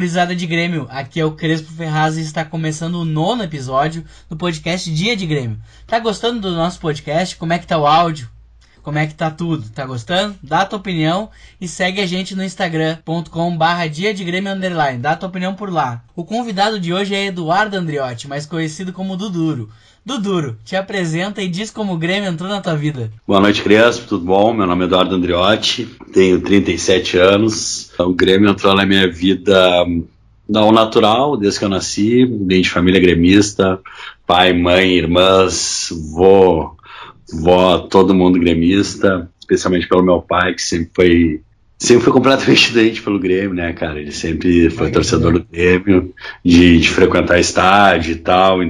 Gurizada de Grêmio. Aqui é o Crespo Ferraz e está começando o nono episódio do podcast Dia de Grêmio. Tá gostando do nosso podcast? Como é que tá o áudio? Como é que tá tudo? Tá gostando? Dá a tua opinião e segue a gente no instagram.com barra dia de Grêmio underline. Dá a tua opinião por lá. O convidado de hoje é Eduardo Andriotti, mais conhecido como Duduro. Duduro, te apresenta e diz como o Grêmio entrou na tua vida. Boa noite, Crespo, tudo bom? Meu nome é Eduardo Andriotti, tenho 37 anos. O Grêmio entrou na minha vida ao natural, desde que eu nasci, bem de família gremista, pai, mãe, irmãs, vô, vó, todo mundo gremista, especialmente pelo meu pai, que sempre foi sempre foi completamente doente pelo Grêmio, né, cara? Ele sempre foi torcedor do Grêmio, de, de frequentar estádio e tal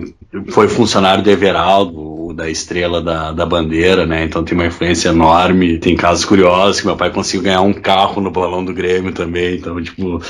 foi funcionário do Everaldo, da estrela da, da bandeira, né? Então tem uma influência enorme. Tem casos curiosos que meu pai conseguiu ganhar um carro no balão do Grêmio também. Então, tipo,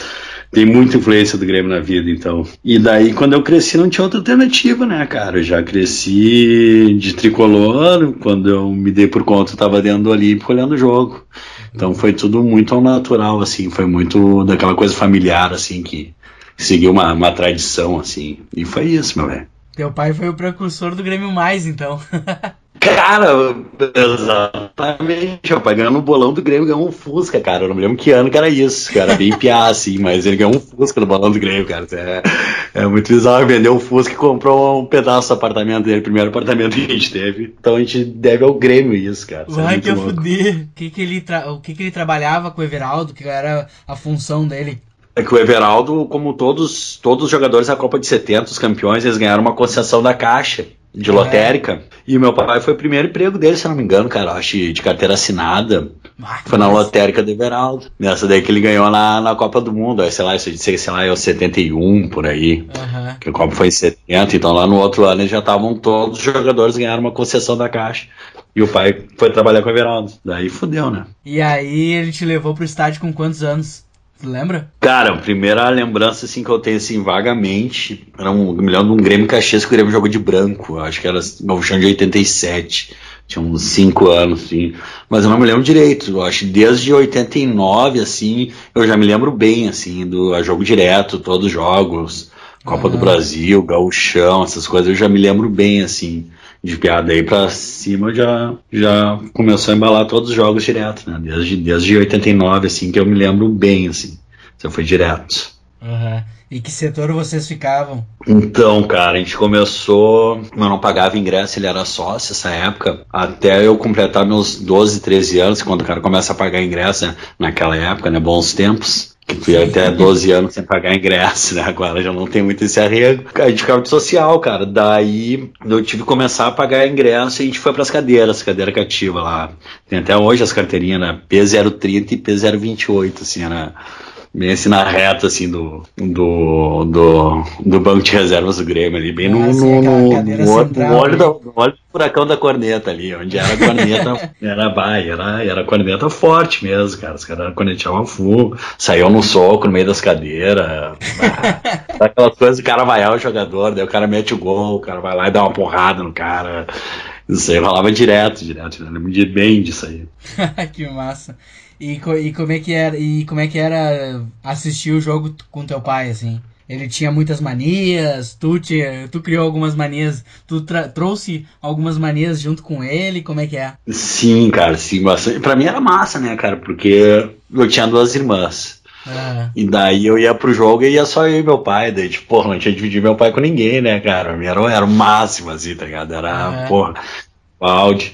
tem muita influência do Grêmio na vida, então. E daí, quando eu cresci, não tinha outra alternativa, né, cara? Eu já cresci de tricolor. Quando eu me dei por conta, eu tava dentro do Olímpico olhando o jogo. Então foi tudo muito ao natural, assim. Foi muito daquela coisa familiar, assim, que seguiu uma, uma tradição, assim. E foi isso, meu velho. Teu pai foi o precursor do Grêmio Mais, então. Cara, exatamente. O pai ganhou no bolão do Grêmio, ganhou um Fusca, cara. Eu não me lembro que ano que era isso, cara. Bem piá, assim, mas ele ganhou um Fusca no bolão do Grêmio, cara. É, é muito bizarro. Vendeu o Fusca e comprou um pedaço do apartamento dele, primeiro apartamento que a gente teve. Então a gente deve ao Grêmio isso, cara. Isso é Vai é que eu fudi. O que que ele, tra... o que que ele trabalhava com o Everaldo, que era a função dele? É que o Everaldo, como todos, todos os jogadores da Copa de 70, os campeões, eles ganharam uma concessão da Caixa de lotérica. E o meu pai foi o primeiro emprego dele, se não me engano, cara. Acho de carteira assinada. Ah, foi na lotérica do Everaldo. Nessa daí que ele ganhou na, na Copa do Mundo. Aí, sei lá, sei, sei lá, é o 71 por aí. Uhum. Que a Copa foi em 70. Então lá no outro ano já estavam todos os jogadores ganharam uma concessão da Caixa. E o pai foi trabalhar com o Everaldo. Daí fudeu, né? E aí ele te levou pro estádio com quantos anos? Lembra? Cara, a primeira lembrança assim, que eu tenho assim, vagamente, era um, me lembro de um Grêmio Caxias que o Grêmio jogou de branco, acho que era chão de 87, tinha uns 5 anos, assim, mas eu não me lembro direito, eu acho que desde 89, assim, eu já me lembro bem, assim, do jogo direto, todos os jogos, Copa do Brasil, Gauchão, essas coisas, eu já me lembro bem, assim, de piada aí pra cima já, já começou a embalar todos os jogos direto, né? Desde, desde 89, assim, que eu me lembro bem, assim. Então foi direto. Uhum. E que setor vocês ficavam? Então, cara, a gente começou. Eu não pagava ingresso, ele era sócio essa época. Até eu completar meus 12, 13 anos, quando o cara começa a pagar ingresso, né? naquela época, né? Bons tempos. Fui até 12 anos sem pagar ingresso, né? Agora já não tem muito esse arrego. A gente ficava de social, cara. Daí eu tive que começar a pagar ingresso e a gente foi pras cadeiras, cadeira cativa lá. Tem até hoje as carteirinhas, né? P030 e P028, assim, era bem assim na reta assim do, do, do, do banco de reservas do Grêmio ali, bem ah, no, no, no, no, olho da, no olho do furacão da corneta ali, onde era a corneta, era baia, era, era a corneta forte mesmo, cara. Os caras corneteavam full, saiu no soco no meio das cadeiras. aquelas coisas, o cara vai ao jogador, daí o cara mete o gol, o cara vai lá e dá uma porrada no cara. Isso aí rolava direto, direto. Eu lembro bem disso aí. que massa. E, e como é que era e como é que era assistir o jogo com teu pai assim? Ele tinha muitas manias, tu, tinha, tu criou algumas manias, tu trouxe algumas manias junto com ele, como é que é? Sim, cara, sim, bastante. Pra mim era massa, né, cara, porque eu tinha duas irmãs. Ah. E daí eu ia pro jogo e ia só eu e meu pai. Daí, tipo, porra, não tinha dividido meu pai com ninguém, né, cara? Era, era o máximo, assim, tá ligado? Era, ah. porra, áudio.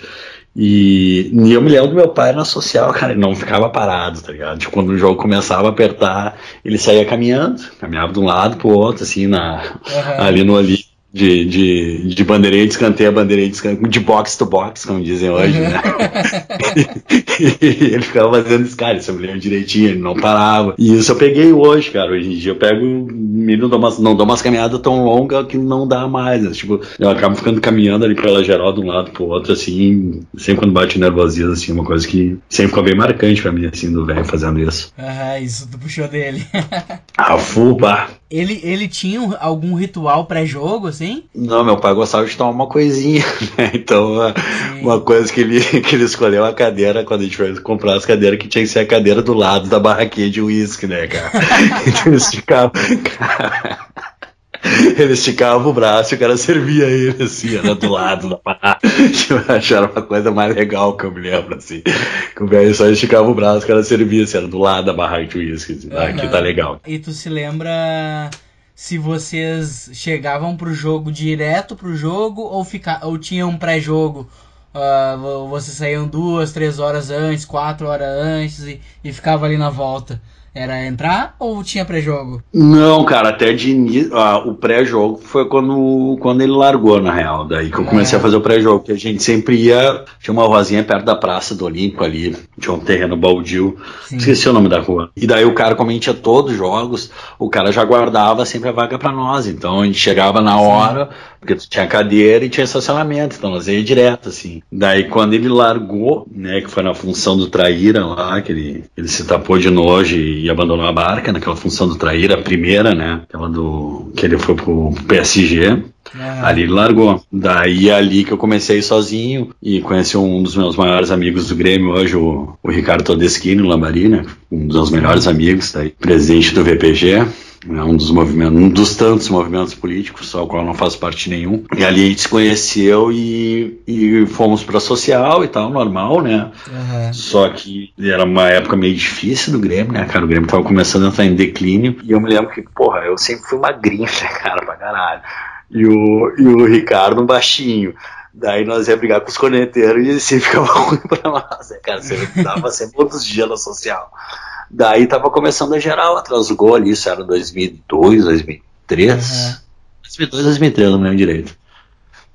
E, e, eu me lembro do meu pai na social, cara, ele não ficava parado, tá ligado? Tipo, quando o jogo começava a apertar, ele saía caminhando, caminhava de um lado pro outro, assim, na, uhum. ali no ali de, de, de bandeirinha de escanteio a bandeirinha de escanteio, de box to box, como dizem hoje, né? ele ficava fazendo isso, cara, isso eu me lembro direitinho, ele não parava. E isso eu peguei hoje, cara. Hoje em dia eu pego, não dou umas, não dou umas caminhadas tão longas que não dá mais. Né? Tipo, eu acabo ficando caminhando ali pela geral de um lado pro outro, assim, sempre quando bate nervosismo, assim, uma coisa que sempre ficou bem marcante pra mim, assim, do velho fazendo isso. Ah, isso tu puxou dele. ah, fuba. Ele, ele tinha algum ritual pré-jogo, assim? Não, meu pai gostava de tomar uma coisinha, né? Então, Sim. uma coisa que ele, que ele escolheu a cadeira, quando a gente foi comprar as cadeiras, que tinha que ser a cadeira do lado da barraquinha de uísque, né, cara? então eles ficavam. Ele esticava o braço e o cara servia ele, assim, era do lado da parada. Eu achava uma coisa mais legal que eu me lembro, assim. Que o velho só esticava o braço, o cara servia, assim, era do lado da barraca de uísque. Assim, ah, aqui tá legal. E tu se lembra se vocês chegavam pro jogo direto pro jogo ou, fica, ou tinham um pré-jogo? Uh, vocês saíam duas, três horas antes, quatro horas antes e, e ficava ali na volta. Era entrar ou tinha pré-jogo? Não, cara, até de início. Ah, o pré-jogo foi quando, quando ele largou, na real. Daí que eu comecei é. a fazer o pré-jogo. Que a gente sempre ia. Tinha uma rosinha perto da Praça do Olímpico ali. Tinha um terreno baldio. Sim. Esqueci o nome da rua. E daí o cara, como a gente tinha todos os jogos, o cara já guardava sempre a vaga para nós. Então a gente chegava na hora, porque tinha cadeira e tinha estacionamento. Então nós ia direto, assim. Daí quando ele largou, né, que foi na função do Traíra lá, que ele, ele se tapou de nojo e e abandonou a barca naquela função do trair, a primeira, né? Aquela do. que ele foi pro PSG. Ah. Ali ele largou. Daí é ali que eu comecei sozinho e conheci um dos meus maiores amigos do Grêmio hoje, o, o Ricardo Todeschini, no Lambari, né? Um dos meus melhores amigos, daí, presidente do VPG é um dos movimentos, um dos tantos movimentos políticos, ao qual não faço parte nenhum. E ali a gente se conheceu e, e fomos para social e tal, normal, né? Uhum. Só que era uma época meio difícil do Grêmio, né, cara? O Grêmio tava começando a entrar em declínio. E eu me lembro que, porra, eu sempre fui magrinho, né, cara, pra caralho. E o, e o Ricardo um baixinho. Daí nós ia brigar com os corneteiros e assim ficava ruim pra nós, né, cara? Você dava sempre todos os dias na social. Daí tava começando a geral atrás do gol ali, isso era 2002, 2003. Uhum. 2002, 2003, não lembro direito.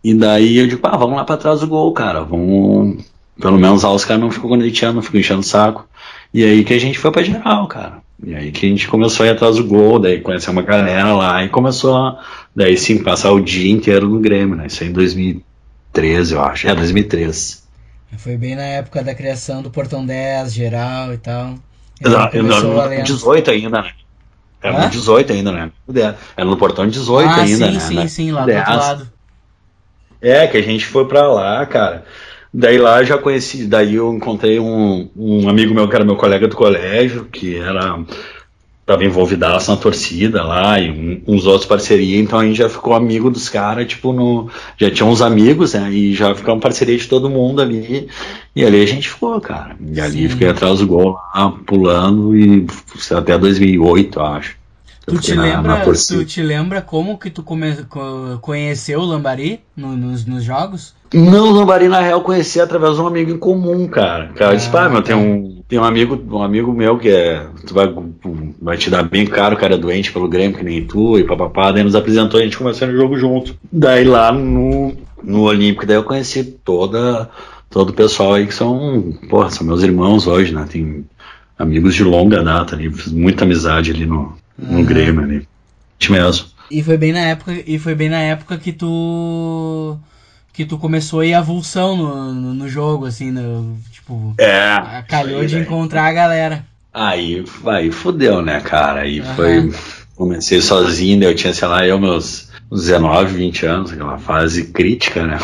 E daí eu digo, ah, vamos lá pra trás do gol, cara. Vamos. Pelo menos lá os caras não ficam conectando, não ficam enchendo o saco. E aí que a gente foi pra geral, cara. E aí que a gente começou a ir atrás do gol, daí conheceu uma galera lá e começou a, daí sim, passar o dia inteiro no Grêmio, né? Isso aí em 2013, eu acho. É, 2013. Foi bem na época da criação do Portão 10, geral e tal. Era no 18 ainda, né? Era no 18 ainda, né? Era no portão 18 ah, ainda, sim, né? Sim, sim, sim, lá do outro lado. É, que a gente foi pra lá, cara. Daí lá já conheci, daí eu encontrei um, um amigo meu que era meu colega do colégio, que era tava envolvidaço na torcida lá e um, uns outros parceria, então a gente já ficou amigo dos caras, tipo, no, já tinha uns amigos, né, e já ficou uma parceria de todo mundo ali, e ali a gente ficou, cara, e ali Sim. fiquei atrás do gol lá, pulando, e até 2008, acho. Tu te, na, lembra, na tu te lembra como que tu come, conheceu o Lambari no, nos, nos jogos? Não, o Lambari na real conheci através de um amigo em comum, cara. Cara ah, disse, pá, meu, tem um, tem um amigo, um amigo meu que é. Tu vai, vai te dar bem caro, o cara é doente pelo Grêmio, que nem tu, e papapá, daí nos apresentou e a gente começou no jogo junto. Daí lá no, no Olímpico, daí eu conheci toda, todo o pessoal aí que são, porra, são meus irmãos hoje, né? Tem amigos de longa data ali, fiz muita amizade ali no, no uhum. Grêmio ali. Mesmo. E foi bem na época, e foi bem na época que tu que tu começou a ir avulsão no, no, no jogo, assim, no, tipo, é, calhou de encontrar a galera. Aí, aí fudeu, né, cara? Aí uhum. foi. Comecei sozinho, né? eu tinha, sei lá, eu meus 19, 20 anos, aquela fase crítica, né?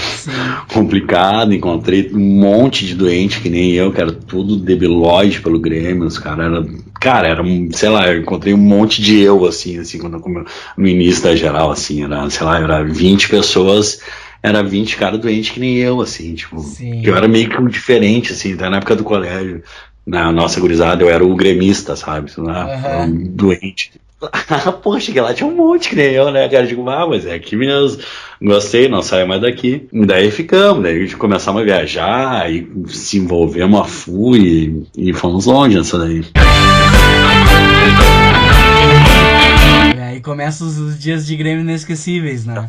Complicado, encontrei um monte de doente que nem eu, que era tudo debilóide pelo Grêmio, os caras eram. Cara, era, sei lá, eu encontrei um monte de eu, assim, assim, quando eu, no início da geral, assim, era, sei lá, era 20 pessoas, era 20 caras doentes que nem eu, assim, tipo, Sim. eu era meio que um diferente, assim, até na época do colégio, na nossa gurizada, eu era o gremista, sabe? Uhum. Um doente. Poxa, que lá tinha um monte que nem eu, né, cara? Digo, ah, mas é aqui mesmo. Gostei, não saia mais daqui. Daí ficamos, daí a gente começamos a viajar e se envolvemos a full e, e fomos longe nessa daí. E aí começam os dias de Grêmio inesquecíveis, né?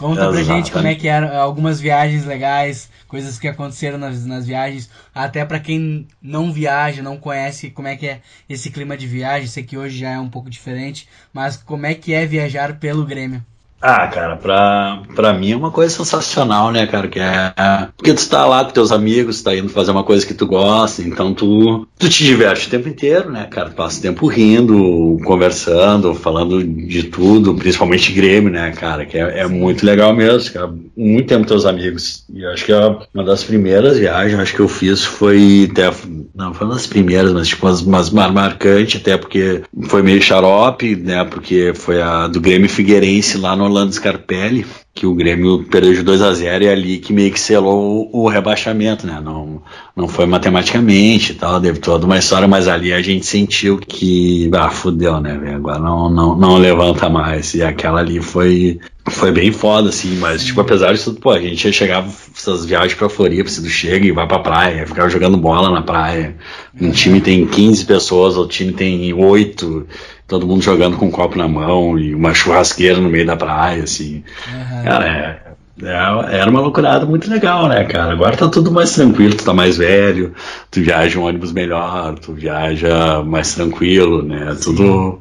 Conta pra gente como é que eram algumas viagens legais, coisas que aconteceram nas, nas viagens, até para quem não viaja, não conhece como é que é esse clima de viagem, sei que hoje já é um pouco diferente, mas como é que é viajar pelo Grêmio? Ah, cara, pra, pra mim é uma coisa sensacional, né, cara? Que é. Porque tu tá lá com teus amigos, tá indo fazer uma coisa que tu gosta, então tu, tu te diverte o tempo inteiro, né, cara? Passa o tempo rindo, conversando, falando de tudo, principalmente Grêmio, né, cara? Que é, é muito legal mesmo, cara. Muito tempo com teus amigos. E acho que é uma das primeiras viagens acho que eu fiz foi até. Não, foi uma das primeiras, mas tipo, umas, umas marcantes, até porque foi meio xarope, né? Porque foi a do Grêmio Figueirense lá no Orlando Scarpelli, que o Grêmio perdeu de 2 a 0 e é ali que meio que selou o, o rebaixamento, né? Não, não foi matematicamente e tal, teve toda uma história, mas ali a gente sentiu que, ah, fudeu, né? Agora não, não, não levanta mais. E aquela ali foi, foi bem foda, assim, mas, tipo, apesar disso pô, a gente chegava essas viagens pra Floripa, se tu chega e vai pra praia, ficava jogando bola na praia. Um time tem 15 pessoas, o time tem 8 todo mundo jogando com um copo na mão e uma churrasqueira no meio da praia, assim. Uhum. Cara, é, é, era uma loucurada muito legal, né, cara? Agora tá tudo mais tranquilo, tu tá mais velho, tu viaja um ônibus melhor, tu viaja mais tranquilo, né? Tudo,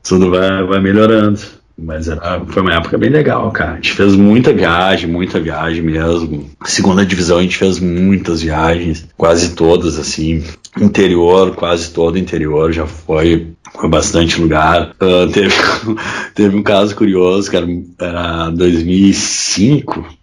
tudo vai, vai melhorando. Mas era, foi uma época bem legal, cara. A gente fez muita viagem, muita viagem mesmo. Segunda divisão a gente fez muitas viagens, quase todas, assim. Interior, quase todo interior já foi, foi bastante lugar. Uh, teve, teve um caso curioso, que era, era 2005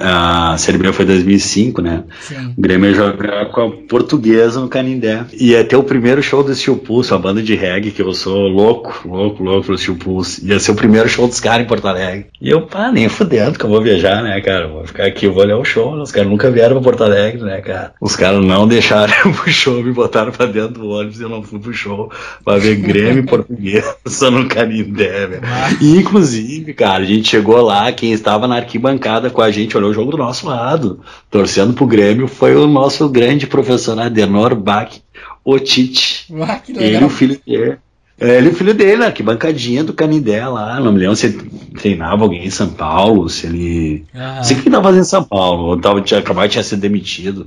a Série B foi 2005, né? Sim. O Grêmio jogar com a Portuguesa no Canindé. E ia ter o primeiro show do Steel Pulse, uma banda de reggae que eu sou louco, louco, louco pro Steel Pulse. Ia ser o primeiro show dos caras em Porto Alegre. E eu, pá, nem fudendo que eu vou viajar, né, cara? Vou ficar aqui, vou olhar o show. Os caras nunca vieram pra Porto Alegre, né, cara? Os caras não deixaram pro show, me botaram pra dentro do ônibus e eu não fui pro show pra ver Grêmio e Portuguesa no Canindé, velho. E, inclusive, cara, a gente chegou lá, quem estava na arquibancada com a gente olhou o jogo do nosso lado, torcendo pro Grêmio, foi o nosso grande professor Adenor Bach Otite. Ah, ele o filho dele. É, ele e o filho dele, né? Que bancadinha do Canindé lá. Não me lembro se ele treinava alguém em São Paulo, se ele. Ah. Não sei o que ele tava fazendo em São Paulo. Ou tava, tinha, acabado de ser demitido.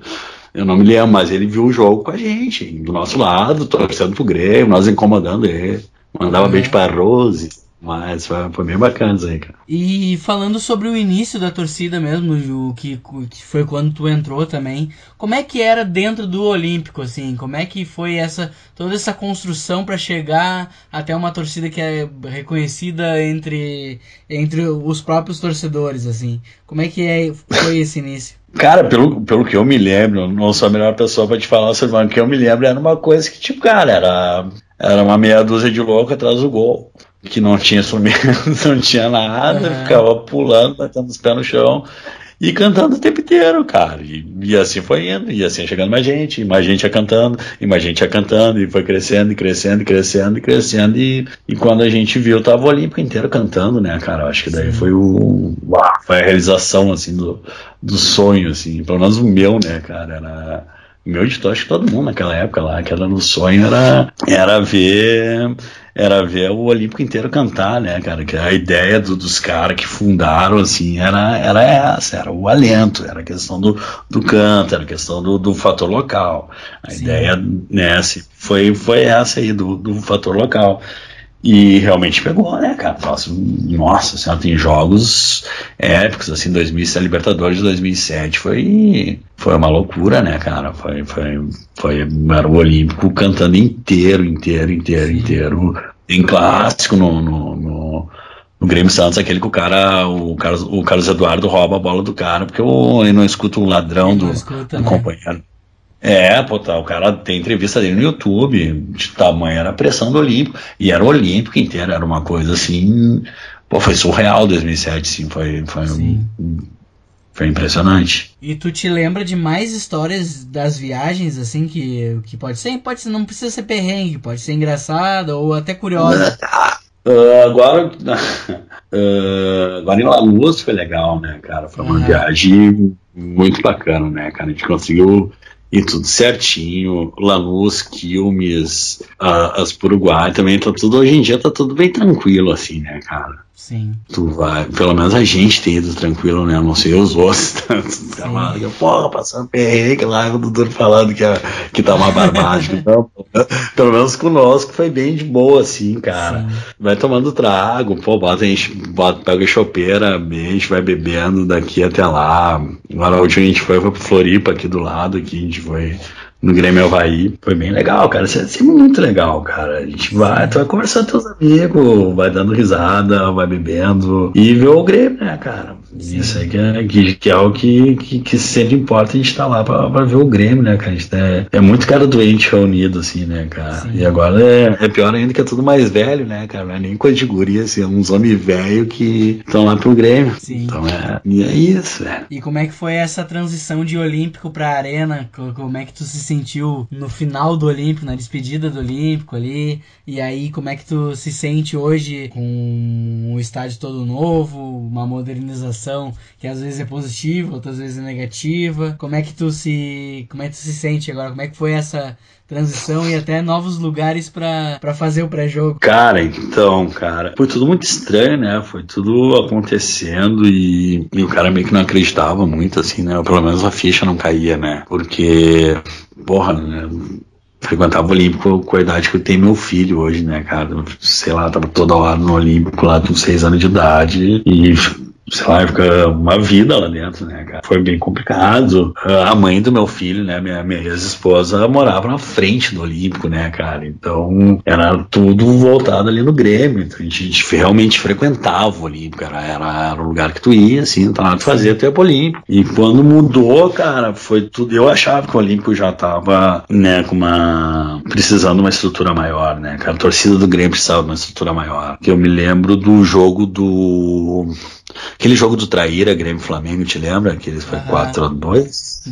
Eu não me lembro, mas ele viu o jogo com a gente, do nosso lado, torcendo pro Grêmio, nós incomodando ele. Mandava é. beijo pra Rose. Mas foi, foi bem bacana isso aí, cara. E falando sobre o início da torcida mesmo, Ju, que, que foi quando tu entrou também, como é que era dentro do Olímpico, assim? Como é que foi essa toda essa construção para chegar até uma torcida que é reconhecida entre, entre os próprios torcedores, assim? Como é que é, foi esse início? Cara, pelo, pelo que eu me lembro, não sou a melhor pessoa para te falar sobre o que eu me lembro, era uma coisa que, tipo, cara, era, era uma meia dúzia de louco atrás do gol que não tinha instrumento, não tinha nada, uhum. ficava pulando, batendo os pés no chão e cantando o tempo inteiro, cara. E, e, assim foi indo, e assim chegando mais gente, e mais gente ia cantando, e mais gente ia cantando, e foi crescendo, e crescendo, e crescendo, e crescendo, e, e quando a gente viu, tava o Olímpico inteiro cantando, né, cara? Acho que daí foi o. Uau, foi a realização, assim, do, do sonho, assim, pelo menos o meu, né, cara? Era meu editor, acho que todo mundo naquela época lá, que era no sonho, era, era ver era ver o Olímpico inteiro cantar, né, cara? Que a ideia do, dos caras que fundaram, assim, era, era essa, era o alento, era a questão do, do canto, era a questão do, do fator local. A Sim. ideia, né, foi, foi essa aí, do, do fator local. E realmente pegou, né, cara? Nossa, nossa senhora, tem jogos épicos, assim, 2007, Libertadores de 2007 foi, foi uma loucura, né, cara? Foi, foi, foi, era o Olímpico cantando inteiro, inteiro, inteiro, inteiro. Em clássico no, no, no, no Grêmio Santos, aquele que o cara, o Carlos, o Carlos Eduardo rouba a bola do cara, porque eu, eu não escuto o ladrão do, escuta, do né? companheiro. É, pô, tá, o cara tem entrevista dele no YouTube, de tamanho era a pressão do Olímpico, e era o Olímpico inteiro, era uma coisa assim, pô, foi surreal 2007, sim, foi, foi, sim. foi impressionante. E tu te lembra de mais histórias das viagens, assim, que, que pode ser, pode ser, não precisa ser perrengue, pode ser engraçada ou até curiosa. Uh, agora, uh, agora em La Luz foi legal, né, cara? Foi uma uhum. viagem muito bacana, né, cara? A gente conseguiu e tudo certinho. Lanús, Quilmes, uh, as Uruguai também tá tudo. Hoje em dia tá tudo bem tranquilo, assim, né, cara? Sim. Tu vai, pelo menos a gente tem ido tranquilo, né? Não sei os outros, tá? Porra, passando perrengue lá, o Dudu falando que, é, que tá uma barbagem. Não, pelo menos conosco foi bem de boa, assim, cara. Sim. Vai tomando trago, pô, bota, a gente bota, pega a chopeira, a gente vai bebendo daqui até lá. Agora a última a gente foi, foi pro Floripa aqui do lado, aqui a gente foi no Grêmio Havaí. Foi bem legal, cara. Isso é muito legal, cara. A gente vai, tu vai conversando com teus amigos, vai dando risada, vai bebendo e vê o Grêmio, né, cara? Isso aí que é, que, que é o que, que, que, sempre importa a gente estar tá lá pra, pra ver o Grêmio, né, cara? A gente é, é muito cara doente reunido, assim, né, cara? Sim. E agora é, é pior ainda que é tudo mais velho, né, cara? Não é nem coisa de guria, assim, é uns homens velhos que estão lá pro Grêmio. Sim. Então é, e é isso, velho. E como é que foi essa transição de Olímpico pra Arena? Como é que tu se sentiu no final do Olímpico, na despedida do Olímpico ali? E aí, como é que tu se sente hoje com o estádio todo novo, uma modernização que às vezes é positiva, outras vezes é negativa? Como é que tu se, como é que tu se sente agora? Como é que foi essa transição e até novos lugares para fazer o pré-jogo? Cara, então, cara, foi tudo muito estranho, né? Foi tudo acontecendo e, e, o cara meio que não acreditava muito, assim, né? Pelo menos a ficha não caía, né? Porque, porra, né? frequentava o Olímpico com a idade que eu tenho meu filho hoje, né, cara? Sei lá, tava toda hora no Olímpico lá com seis anos de idade e sei lá, fica uma vida lá dentro, né, cara? Foi bem complicado. A mãe do meu filho, né, minha, minha ex-esposa, morava na frente do Olímpico, né, cara? Então era tudo voltado ali no Grêmio. Então a gente, a gente realmente frequentava o Olímpico, era, era, era, o lugar que tu ia, assim, então nada de fazer até o Olímpico. E quando mudou, cara, foi tudo. Eu achava que o Olímpico já tava, né, com uma. precisando de uma estrutura maior, né, cara? A torcida do Grêmio precisava de uma estrutura maior. Que eu me lembro do jogo do Aquele jogo do Traíra, Grêmio Flamengo, te lembra? Que eles foi 4 a 2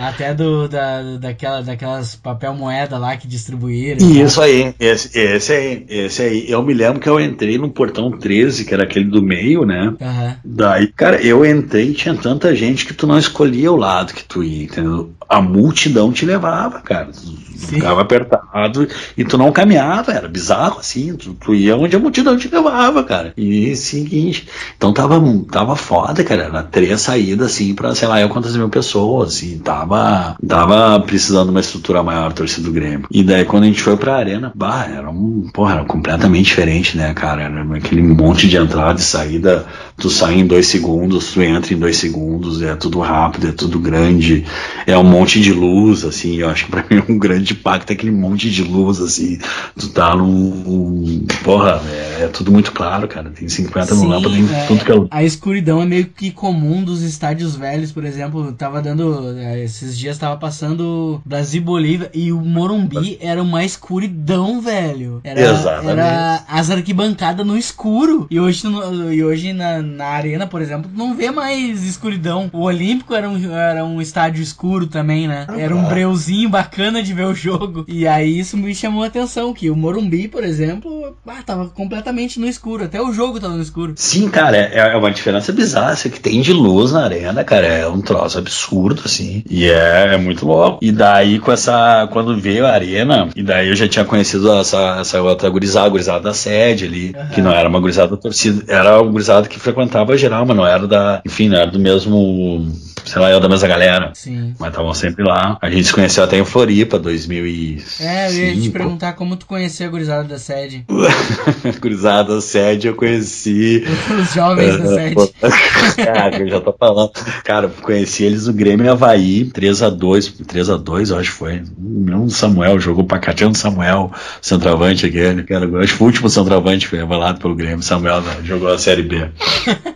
Até do, da, daquela, daquelas papel moeda lá que distribuíram. Isso aí, esse, esse aí, esse aí. Eu me lembro que eu entrei no portão 13, que era aquele do meio, né? Uhum. Daí, cara, eu entrei e tinha tanta gente que tu não escolhia o lado que tu ia, entendeu? A multidão te levava, cara. Sim. Ficava apertado e tu não caminhava, era bizarro assim. Tu, tu ia onde a multidão te levava, cara. E seguinte. Então tava, tava foda, cara. Era três saídas assim pra, sei lá, eu quantas mil pessoas, assim. Tava, tava precisando de uma estrutura maior, torcida do Grêmio. E daí quando a gente foi pra arena, bah, era um, porra, era completamente diferente, né, cara? Era aquele monte de entrada e saída. Tu sai em dois segundos, tu entra em dois segundos, é tudo rápido, é tudo grande. É um monte de luz, assim. Eu acho que pra mim é um grande de pacto, aquele monte de luz, assim. Tu tá num. Porra, é, é tudo muito claro, cara. Tem 50 mil lâmpadas, tem é, tudo que é. A escuridão é meio que comum dos estádios velhos, por exemplo. Tava dando. É, esses dias tava passando Brasil Bolívia e o Morumbi era uma escuridão, velho. Era, Exatamente. Era as arquibancadas no escuro. E hoje, no, e hoje na, na arena, por exemplo, não vê mais escuridão. O Olímpico era um, era um estádio escuro também, né? Era um breuzinho bacana de ver o jogo. E aí isso me chamou a atenção, que o Morumbi, por exemplo, ah, tava completamente no escuro. Até o jogo tava no escuro. Sim, cara, é, é uma diferença bizarra. Isso que tem de luz na arena, cara, é um troço absurdo, assim. E é, é muito louco. E daí, com essa. Quando veio a arena, e daí eu já tinha conhecido essa, essa outra gurizada, a gurizada da sede ali, uhum. que não era uma gurizada torcida, era uma gurizada que frequentava geral, mas não era da. Enfim, não era do mesmo sei lá, eu da mesma galera. Sim. Mas estavam sempre lá. A gente se conheceu até em Floripa, 2005. É, eu ia te perguntar como tu conhecia a gurizada da sede. gurizada da sede eu conheci. Os jovens da sede. Cara, eu já tô falando. Cara, conheci eles no Grêmio Havaí, 3x2. 3x2, eu acho que foi. O Samuel jogou pra Catiano Samuel, centroavante aquele. Cara, eu acho que foi o último centroavante que foi avalado pelo Grêmio. Samuel né, jogou a Série B.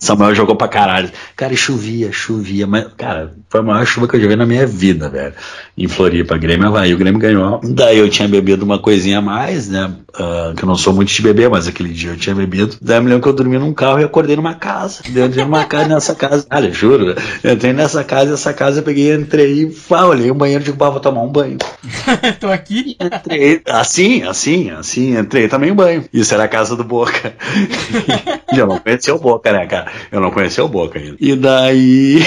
Samuel jogou pra caralho. Cara, chovia, chovia. Mas, cara, foi a maior chuva que eu já vi na minha vida, velho. Em Floripa, Grêmio Havaí. O Grêmio ganhou. Daí eu tinha bebido uma coisinha a mais, né? Uh, que eu não sou muito de beber, mas aquele dia eu tinha bebido. Daí eu me lembro que eu dormi num carro e acordei numa casa. Daí eu dormi numa casa, nessa casa. Cara, juro. Eu entrei nessa casa, essa casa eu peguei, entrei e ah, olhei o banheiro e digo, vou tomar um banho. Tô aqui? Entrei, assim, assim, assim, entrei também um banho. Isso era a casa do Boca. já não conheceu Boca, né, cara? Eu não conhecia o Boca ainda. E daí,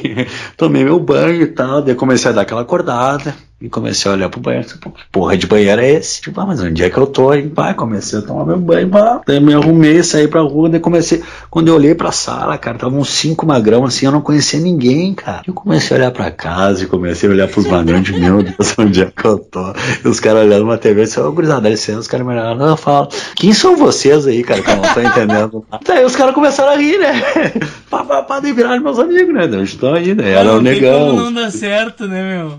tomei meu banho e tal, daí comecei a dar aquela acordada. E comecei a olhar pro banheiro, tipo, que porra de banheiro é esse? Tipo, ah, mas onde é que eu tô, hein, pai? Comecei a tomar meu banho, pá. Daí me arrumei, saí pra rua, daí comecei. Quando eu olhei pra sala, cara, tava uns cinco magrão assim, eu não conhecia ninguém, cara. Eu comecei a olhar pra casa e comecei a olhar pros magrão de meu Deus, onde é que eu tô? E os caras olhando uma TV, assim, ô, gurizada, dá licença, os caras me olharam, eu falo, quem são vocês aí, cara, que eu não tô entendendo? Daí os caras começaram a rir, né? pá, pá, pá, daí viraram meus amigos, né? Daí estão aí, né? Era o negão. Não dá certo, né, meu?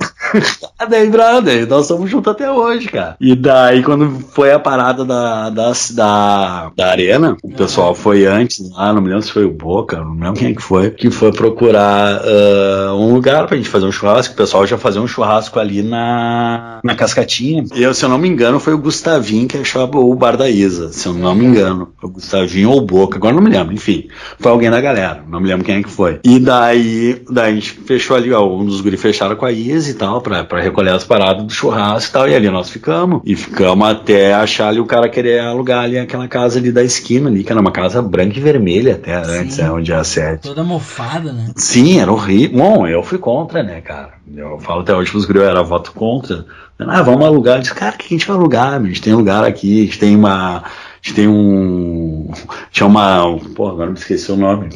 Daí, brother, nós somos juntos até hoje, cara. E daí, quando foi a parada da, da, da, da arena, o pessoal uhum. foi antes lá, não me lembro se foi o Boca, não me lembro quem é que foi, que foi procurar uh, um lugar pra gente fazer um churrasco. O pessoal já fazia um churrasco ali na, na Cascatinha. E eu, se eu não me engano, foi o Gustavinho que achou o bar da Isa, se eu não me engano. Foi o Gustavinho ou o Boca, agora não me lembro, enfim. Foi alguém da galera, não me lembro quem é que foi. E daí, daí a gente fechou ali, ó, um dos guris fecharam com a Isa e tal, pra, pra recolher as paradas do churrasco e tal. E ali nós ficamos. E ficamos até achar ali o cara querer alugar ali aquela casa ali da esquina ali, que era uma casa branca e vermelha até Sim, antes, é onde é a sede. Toda mofada, né? Sim, era horrível. Bom, eu fui contra, né, cara? Eu falo até hoje pros grilhos, era voto contra. Ah, vamos alugar. Eu disse, cara, o que a gente vai alugar? A gente tem lugar aqui, a gente tem uma. A gente tem um. Tinha uma. Pô, agora me esqueci o nome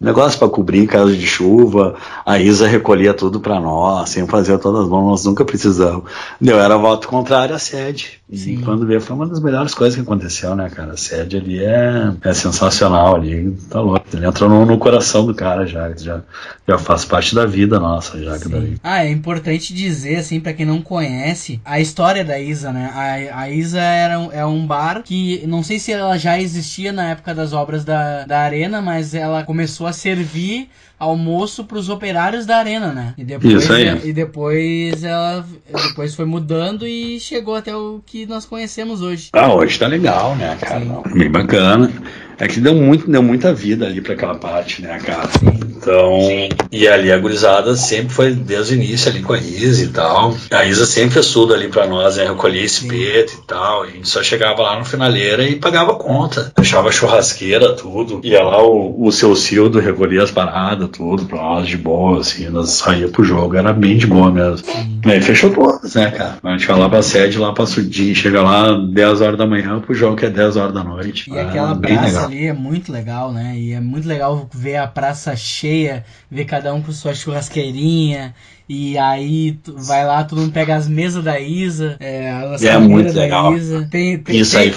negócio para cobrir em caso de chuva. A Isa recolhia tudo para nós, sem fazer todas as mãos, nós nunca precisamos. Deu, era voto contrário à sede. E quando veio, foi uma das melhores coisas que aconteceu, né, cara? A sede ali é, é sensacional ali, tá louco. Ele entrou no, no coração do cara já, já, já faz parte da vida nossa, já que daí. Ah, é importante dizer, assim, para quem não conhece, a história da Isa, né? A, a Isa era um, é um bar que, não sei se ela já existia na época das obras da, da Arena, mas ela começou a servir almoço para os operários da arena, né? E depois, Isso aí. E depois ela depois foi mudando e chegou até o que nós conhecemos hoje. Ah, hoje tá legal, né, cara? Bem bacana. É que deu, muito, deu muita vida ali para aquela parte, né, cara? Sim. Então, Sim. e ali a gurizada sempre foi desde o início ali com a Isa e tal. A Isa sempre fez tudo ali pra nós, né? Recolhia espeto e tal. A gente só chegava lá no finaleira e pagava conta. Deixava churrasqueira, tudo. Ia lá o, o seu Cildo recolhia as paradas, tudo pra nós de boa, assim. Nós saía pro jogo, era bem de boa mesmo. E aí fechou todas, né, cara? A gente vai lá pra sede, lá pra Sudinho, chega lá 10 horas da manhã pro jogo que é 10 horas da noite. E ah, aquela praça ali é muito legal, né? E é muito legal ver a praça cheia, ver cada um com sua churrasqueirinha. E aí vai lá, todo mundo pega as mesas da Isa, é, a é muito legal. Isa. Tem, tem, Isso aí.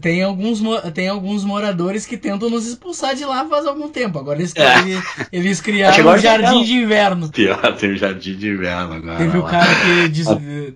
Tem alguns, tem alguns moradores que tentam nos expulsar de lá faz algum tempo. Agora eles, é. eles criaram um jardim de inverno. Pior, tem um jardim de inverno agora. Teve o um cara que des,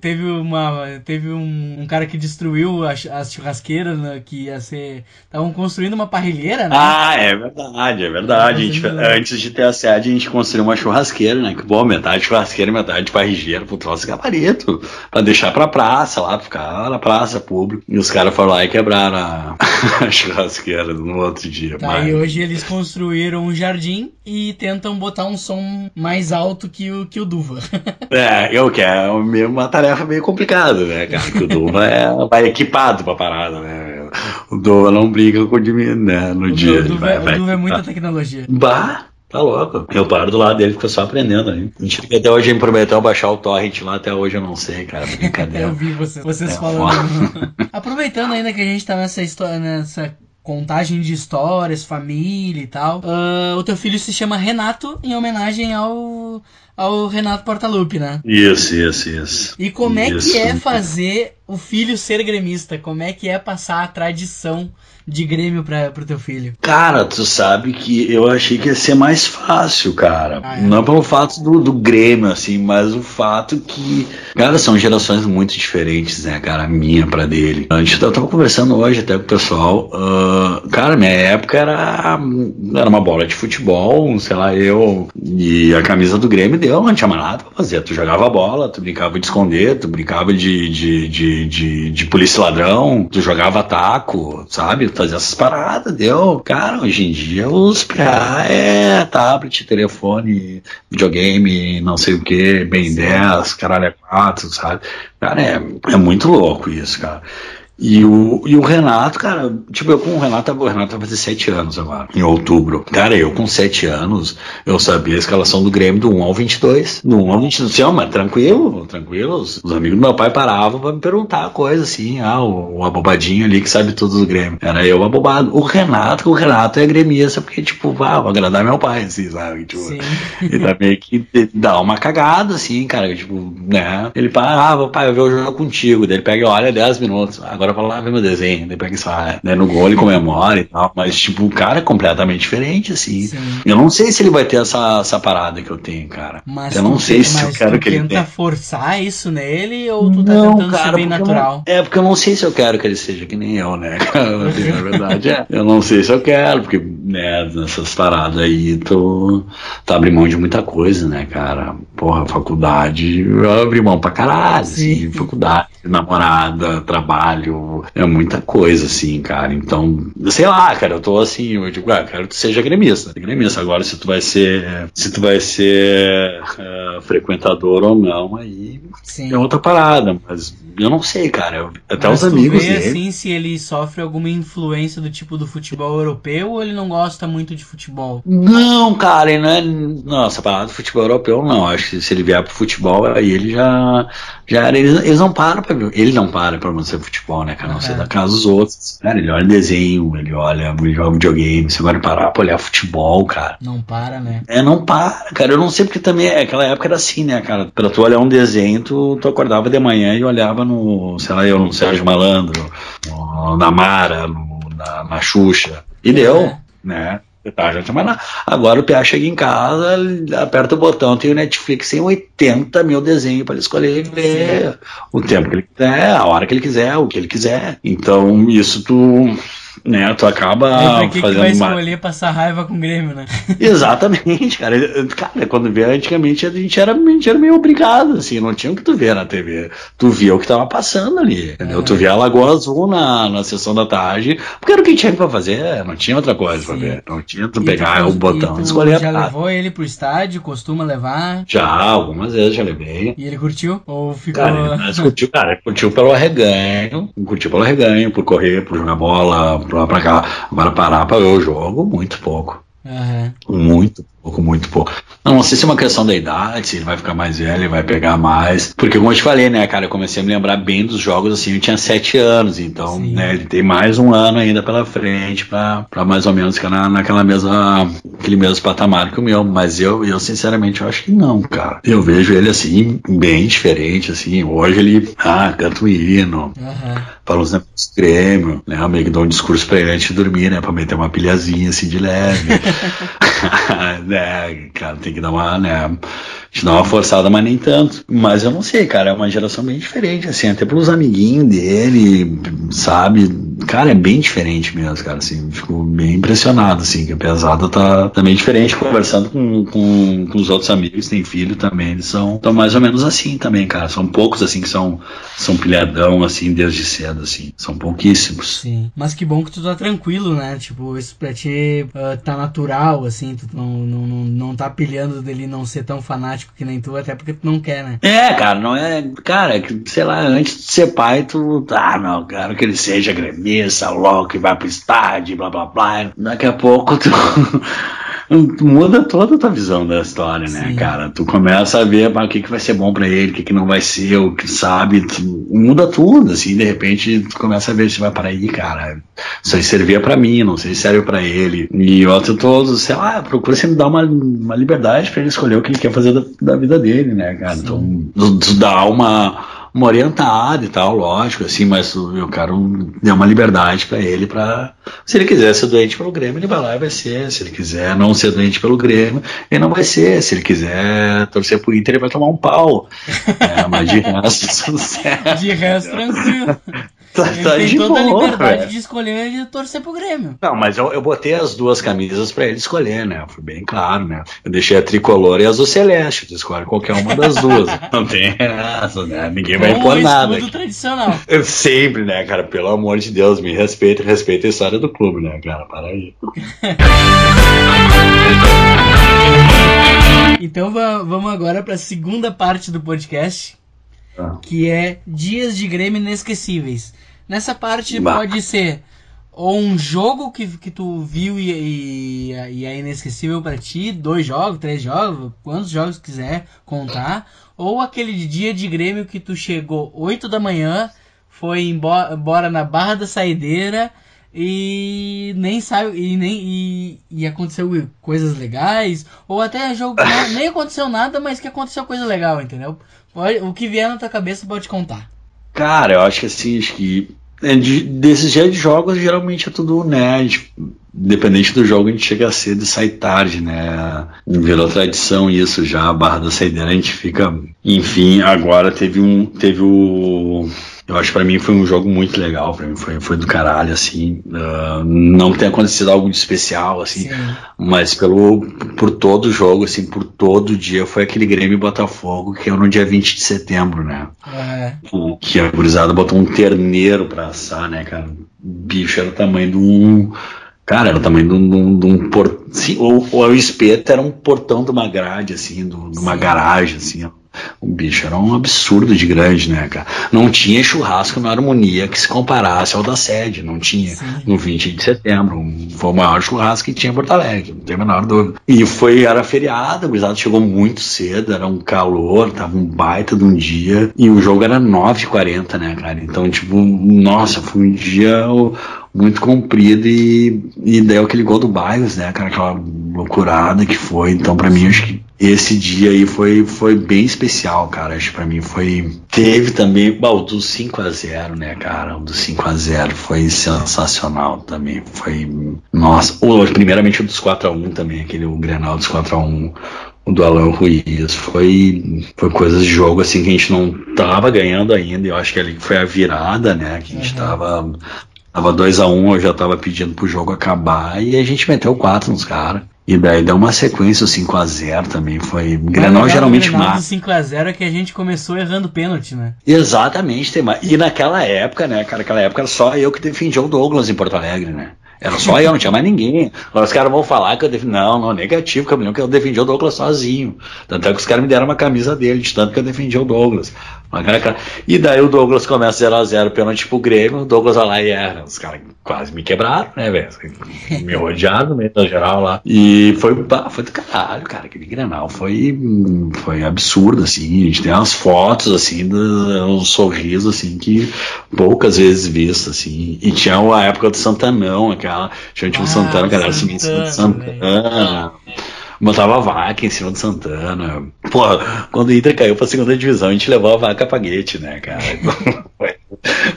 teve uma teve um, um, cara que destruiu as, as churrasqueiras né, que ia ser estavam construindo uma parrilheira, né? Ah, é verdade, é verdade. Gente, antes de ter a sede a gente construiu uma churrasqueira, né? Que bom, metade churrasqueira, metade parrilheira, pro troço gabarito, para deixar para praça lá, ficar na praça pública. E os caras foram lá e quebraram a, a churrasqueira no outro dia. Tá, mas... E hoje eles construíram um jardim e tentam botar um som mais alto que o, que o Duva. é, eu que é uma tarefa meio complicada, né, cara? Porque o Duva é, vai equipado pra parada, né? O Duva não briga com o Jimmy, né, no o dia. Duva, vai, vai, o Duva é muita tecnologia. Bah! Tá louco. Eu paro do lado dele, fico só aprendendo aí. Mentira que até hoje ele prometeu baixar o torrent lá, até hoje eu não sei, cara. Brincadeira. eu vi você, vocês é falando. Aproveitando ainda que a gente tá nessa história, nessa contagem de histórias, família e tal. Uh, o teu filho se chama Renato em homenagem ao, ao Renato Portaluppi, né? Isso, isso, isso. E como é que é fazer o filho ser gremista? Como é que é passar a tradição de Grêmio pra, pro teu filho? Cara, tu sabe que eu achei que ia ser mais fácil, cara. Ah, é? Não pelo fato do, do Grêmio, assim, mas o fato que, cara, são gerações muito diferentes, né, cara? A minha pra dele. A gente tava conversando hoje até com o pessoal. Uh, cara, minha época era, era uma bola de futebol, sei lá, eu. E a camisa do Grêmio deu, não tinha mais nada pra fazer. Tu jogava bola, tu brincava de esconder, tu brincava de, de, de, de, de polícia ladrão, tu jogava taco, sabe? fazer essas paradas, deu. Cara, hoje em dia os PA é tablet, telefone, videogame, não sei o que, bem 10, caralho é 4, sabe? Cara, é, é muito louco isso, cara. E o, e o Renato, cara, tipo, eu com o Renato, o Renato vai fazer sete anos agora, em outubro. Cara, eu com sete anos, eu sabia a escalação do Grêmio do 1 ao 22. Do 1 ao 22, assim, ó, mas tranquilo, tranquilo. Os, os, amigos do meu pai paravam pra me perguntar coisa, assim, ah, o, o abobadinho ali que sabe tudo do Grêmio. Era eu abobado. O Renato, o Renato é gremista, porque, tipo, ah, vou agradar meu pai, assim, sabe? Tipo, Sim. e também que dá uma cagada, assim, cara, tipo, né? Ele parava, ah, pai, eu o jogo contigo. Daí ele pega e olha 10 minutos. Agora fala, ah, vê meu desenho. Daí pega e fala, né, no gol ele comemora e tal. Mas, tipo, o cara é completamente diferente, assim. Sim. Eu não sei se ele vai ter essa, essa parada que eu tenho, cara. Mas eu não sei se eu quero que ele tenha. tenta forçar isso nele ou tu tá não, tentando cara, ser bem natural? é, porque eu não sei se eu quero que ele seja que nem eu, né? Na verdade, é. Eu não sei se eu quero, porque, né, nessas paradas aí, tu, tu abre mão de muita coisa, né, cara? Porra, faculdade, eu abri mão pra caralho, assim, faculdade, namorada, trabalho, é muita coisa, assim, cara. Então, sei lá, cara, eu tô assim, eu digo, ah, quero que tu seja gremista, gremista. Agora, se tu vai ser, se tu vai ser uh, frequentador ou não, aí Sim. é outra parada, mas eu não sei, cara. Até Mas os amigos vê, dele. assim, se ele sofre alguma influência do tipo do futebol europeu ou ele não gosta muito de futebol? Não, cara, ele não é. Nossa, parada do futebol europeu, não. Acho que se ele vier pro futebol, aí ele já. já eles, eles não param pra ver. Ele não para pra não ser futebol, né, cara? Não sei da casa dos outros. Cara, ele olha desenho, ele olha, ele joga videogame. Você vai parar pra olhar futebol, cara. Não para, né? É, não para, cara. Eu não sei porque também. Aquela época era assim, né, cara? Pra tu olhar um desenho, tu, tu acordava de manhã e olhava no, sei lá, eu, no Sérgio Malandro, no, na Mara, no, na, na Xuxa. E deu, é. Né? Tá, já mas agora o PA chega em casa, aperta o botão, tem o Netflix, tem 80 mil desenhos para ele escolher e ver o tempo que ele quiser, a hora que ele quiser, o que ele quiser. Então, isso tu né? Tu acaba que fazendo que vai escolher passar raiva com o Grêmio, né? Exatamente, cara. Cara, quando via antigamente a gente era, a gente era meio obrigado, assim, não tinha o que tu ver na TV. Tu via o que tava passando ali, entendeu? É. Tu via a Lagoa Azul na, na sessão da tarde, porque era o que tinha pra fazer, não tinha outra coisa Sim. pra ver. Não tinha tu e pegar o botão e escolher já levou ele pro estádio, costuma levar? Já, algumas vezes já levei. E ele curtiu? Ou ficou... Cara, ele curtiu, cara, curtiu pelo arreganho, curtiu pelo arreganho, por correr, por jogar bola, pra, pra cá. Agora parar pra o jogo, muito pouco. Uhum. Muito pouco, muito pouco. Não, não sei se é uma questão da idade, se ele vai ficar mais velho, ele vai pegar mais. Porque, como eu te falei, né, cara, eu comecei a me lembrar bem dos jogos assim, eu tinha sete anos, então, Sim. né, ele tem mais um ano ainda pela frente pra, pra mais ou menos ficar na, naquela mesma, aquele mesmo patamar que o meu. Mas eu, eu, sinceramente, eu acho que não, cara. Eu vejo ele assim, bem diferente, assim. Hoje ele, ah, canta o hino, uhum. fala uns negócios Grêmio, né, eu meio que dou um discurso pra ele antes de dormir, né, pra meter uma pilhazinha assim de leve. né, cara, tem que dar uma, né, gente dá uma forçada, mas nem tanto. Mas eu não sei, cara, é uma geração bem diferente, assim, até pelos amiguinhos dele, sabe? Cara, é bem diferente mesmo, cara, assim, fico bem impressionado, assim, que a pesada tá também diferente, conversando com, com, com, os outros amigos têm filho também, eles são tão mais ou menos assim também, cara, são poucos, assim, que são, são pilhadão, assim, desde cedo, assim, são pouquíssimos. Sim, mas que bom que tu tá tranquilo, né, tipo, isso pra ti uh, tá natural, assim, tu não, não, não, não tá pilhando dele não ser tão fanático que nem tu, até porque tu não quer, né? É, cara, não é, cara, sei lá, antes de ser pai, tu, ah, não, quero que ele seja gremista, cabeça, logo que vai pro estádio, blá blá blá. Daqui a pouco tu. muda toda a tua visão da história, né, Sim. cara? Tu começa a ver o que, que vai ser bom para ele, o que, que não vai ser, o que sabe, tu, muda tudo, assim, de repente tu começa a ver se vai para aí, cara. Isso aí servia para mim, não sei se serve para ele. E outro todo, sei lá, procura sempre dar uma, uma liberdade para ele escolher o que ele quer fazer da, da vida dele, né, cara? Sim. Então, tu dá uma uma orientada e tal, lógico, assim, mas eu quero dar uma liberdade para ele para se ele quiser ser doente pelo Grêmio, ele vai lá e vai ser. Se ele quiser não ser doente pelo Grêmio, ele não vai ser. Se ele quiser torcer pro Inter, ele vai tomar um pau. É, mas de resto, certo. De resto, tranquilo. Tá, ele tá tem toda boa, a liberdade véio. de escolher e torcer pro Grêmio. Não, mas eu, eu botei as duas camisas para ele escolher, né? Foi bem claro, né? Eu deixei a tricolor e a azul celeste. Tu escolhe qualquer uma das duas. não tem essa, né? Ninguém vai impor nada. Tudo tradicional. Eu sempre, né, cara? Pelo amor de Deus, me respeita, respeita a história do clube, né, cara? Para aí. então vamos agora para a segunda parte do podcast, ah. que é Dias de Grêmio Inesquecíveis. Nessa parte bah. pode ser ou um jogo que, que tu viu e, e, e é inesquecível para ti, dois jogos, três jogos, quantos jogos quiser contar, ou aquele dia de Grêmio que tu chegou 8 da manhã, foi embora, embora na Barra da Saideira e nem sabe e nem e, e, aconteceu coisas legais ou até jogo que nem aconteceu nada mas que aconteceu coisa legal entendeu o que vier na tua cabeça pode contar. Cara eu acho que assim acho que é, de, desses de jogos geralmente é tudo né independente do jogo a gente chega cedo e sai tarde né. Virou tradição isso já a barra da saideira a gente fica enfim agora teve um teve o eu acho que pra mim foi um jogo muito legal, pra mim foi, foi do caralho, assim. Uh, não tem acontecido algo de especial, assim, Sim. mas pelo, por todo o jogo, assim, por todo o dia, foi aquele Grêmio Botafogo, que é no dia 20 de setembro, né? É. O, que a gurizada botou um terneiro pra assar, né, cara? O bicho era o tamanho de um. Cara, era o tamanho de um, de um portão. Ou, ou o espeto era um portão de uma grade, assim, de uma garagem, assim, ó o bicho era um absurdo de grande, né, cara? Não tinha churrasco na harmonia que se comparasse ao da sede, não tinha. Sim. No 20 de setembro, foi o maior churrasco que tinha em Porto Alegre, não tem a menor dúvida. E foi, era feriado, o gurizado chegou muito cedo, era um calor, tava um baita de um dia, e o jogo era 9h40, né, cara? Então, tipo, nossa, foi um dia muito comprido e, e deu aquele gol do Bairros, né, cara? Aquela loucurada que foi. Então, para mim, acho que esse dia aí foi, foi bem especial, cara. Acho que pra mim foi. Teve também. Bom, o do 5x0, né, cara? O do 5x0 foi sensacional também. Foi. Nossa. Primeiramente o dos 4x1 também, aquele o Grenal dos 4x1 o do Alan Ruiz. Foi, foi coisas de jogo assim que a gente não tava ganhando ainda. Eu acho que ali foi a virada, né? Que a gente uhum. tava. Tava 2x1, um, eu já tava pedindo pro jogo acabar e a gente meteu 4 nos caras. E daí deu uma sequência, o 5x0 também foi. Grenal geralmente mais. O 5x0 é que a gente começou errando pênalti, né? Exatamente, tem mais. E naquela época, né, cara, naquela época era só eu que defendia o Douglas em Porto Alegre, né? Era só eu, não tinha mais ninguém. Agora os caras vão falar que eu defendi. Não, não, negativo, lembro que eu defendi o Douglas sozinho. Tanto é que os caras me deram uma camisa dele, de tanto que eu defendi o Douglas. E daí o Douglas começa 0x0 pênalti pro Grêmio, o Douglas vai lá e erra. Os caras quase me quebraram, né, velho? Me rodearam no meio da geral lá. E foi, foi do caralho, cara, aquele Grenal. Foi, foi absurdo, assim. A gente tem umas fotos, assim, um sorriso, assim, que poucas vezes visto, assim. E tinha a época do Santanão, aquela. Tinha tipo ah, Santana, galera, Santana. Santana botava vaca em cima do Santana. Pô, quando o Inter caiu pra segunda divisão, a gente levou a vaca pra Guete, né, cara?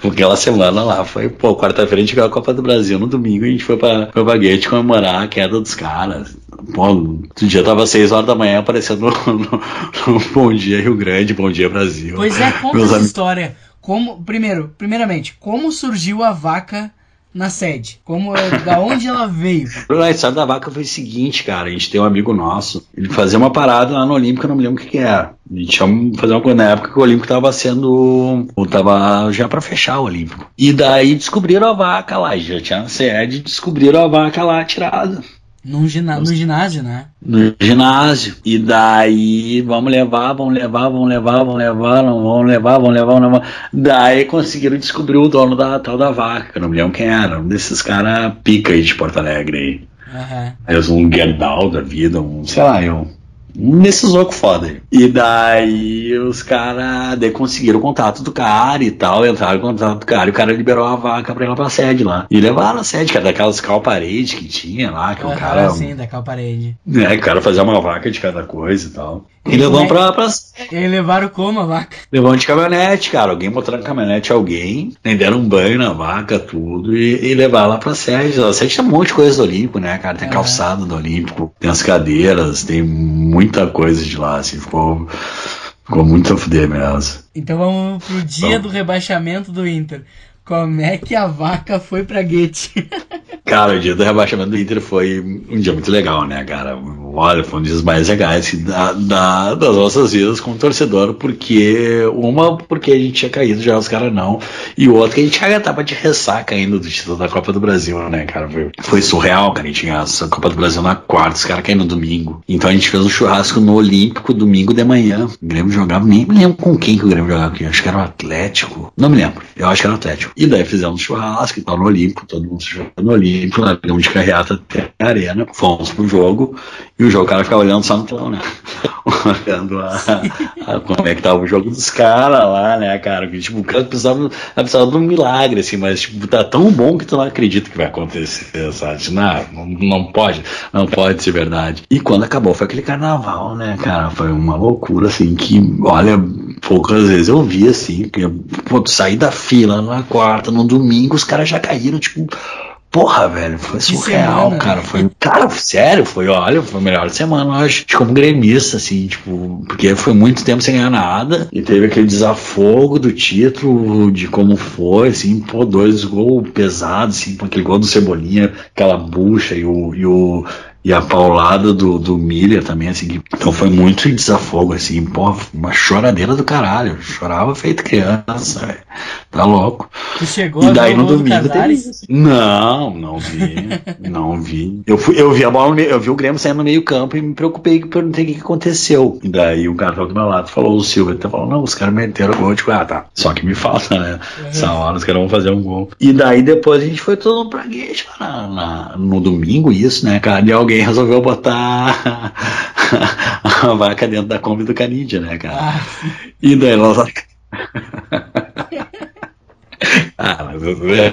Porque aquela semana lá foi, pô, quarta-feira a gente ganhou a Copa do Brasil, no domingo a gente foi pra, pra Baguete comemorar a queda dos caras. Pô, outro dia tava às 6 horas da manhã aparecendo no, no, no, Bom Dia Rio Grande, Bom Dia Brasil. Pois é, conta essa história. Como, primeiro, primeiramente, como surgiu a vaca na sede? Como é, da onde ela veio? A história da vaca foi o seguinte, cara. A gente tem um amigo nosso. Ele fazia uma parada lá no Olímpico, eu não me lembro o que, que era. A gente ia fazer uma coisa na época que o Olímpico tava sendo. tava já para fechar o Olímpico. E daí descobriram a vaca lá. Já tinha sede, descobriram a vaca lá tirada. No, gina no ginásio, né? No ginásio. E daí, vamos levar, vamos levar, vamos levar, vamos levar, vamos levar, vamos levar, vamos levar. Daí conseguiram descobrir o dono da tal da vaca, não me lembro quem era. Um desses caras pica aí de Porto Alegre aí. Uhum. Aí um Gerdau da vida, um, sei lá, eu nesses loucos foda. E daí os caras conseguiram o contato do cara e tal, entraram em contato do cara e o cara liberou a vaca pra ir lá pra sede lá. E levaram a sede, que era daquelas cal-parede que tinha lá, que o cara. Sim, da cal-parede. É, o cara fazia uma vaca de cada coisa e tal. E, levou pra, pra. E levaram como a vaca? Levou de caminhonete, cara. Alguém botou na caminhonete alguém, nem deram um banho na vaca, tudo, e, e levaram lá pra sede. A sede tem um monte de coisa do Olímpico, né, cara? Tem uhum. calçado do Olímpico, tem as cadeiras, tem muita coisa de lá, assim, ficou. Ficou muito a fuder mesmo. Então vamos pro dia do rebaixamento do Inter. Como é que a vaca foi pra Guete? cara, o dia do rebaixamento do Inter foi um dia muito legal, né, cara? Olha, foi um dos mais legais da, da, das nossas vidas como torcedor, porque uma, porque a gente tinha caído já, os caras não, e outra que a gente já tava de ressaca ainda do título da Copa do Brasil, né, cara? Foi, foi surreal, cara. A gente tinha a Copa do Brasil na quarta, os caras caíram no domingo. Então a gente fez um churrasco no Olímpico domingo de manhã. O Grêmio jogava, nem me lembro com quem que o Grêmio jogava aqui. Acho que era o Atlético. Não me lembro. Eu acho que era o Atlético. E daí fizemos um churrasco e tal no Olímpico, todo mundo jogando no Olímpico, largamos de carreata até a arena, fomos pro jogo, o jogo o cara ficava olhando só no telão, né? olhando a, a, como é que tava o jogo dos caras lá, né, cara? Tipo, o cara precisava, precisava de um milagre, assim, mas tipo, tá tão bom que tu não acredita que vai acontecer, sabe? Não, não, não pode, não pode ser verdade. E quando acabou foi aquele carnaval, né, cara? Foi uma loucura, assim, que, olha, poucas vezes eu vi, assim, que, pô, sair da fila na quarta, no domingo, os caras já caíram, tipo, Porra, velho, foi surreal, semana, cara. Foi, cara, sério, foi, olha, foi a melhor semana, eu acho, como gremista, assim, tipo, porque foi muito tempo sem ganhar nada, e teve aquele desafogo do título, de como foi, assim, pô, dois gols pesados, assim, aquele gol do Cebolinha, aquela bucha e o, e o e a paulada do, do Miller também, assim, então foi muito desafogo, assim, pô, uma choradeira do caralho, chorava feito criança, véio. tá louco. Tu chegou e daí no domingo teve. Não, não vi, não vi. Eu, fui, eu vi a bola, eu vi o Grêmio saindo no meio campo e me preocupei que perguntei o que, que aconteceu. E daí o cara do meu lado falou, o Silva, ele falou, não, os caras meteram o gol, tipo, ah, tá, só que me falta, né, uhum. essa hora os caras vão fazer um gol. E daí depois a gente foi todo mundo pra guete, na, na, no domingo isso, né, cara, e alguém alguém resolveu botar a vaca dentro da Kombi do Canidia, né, cara? Ah, e daí nós. Ah, mas é,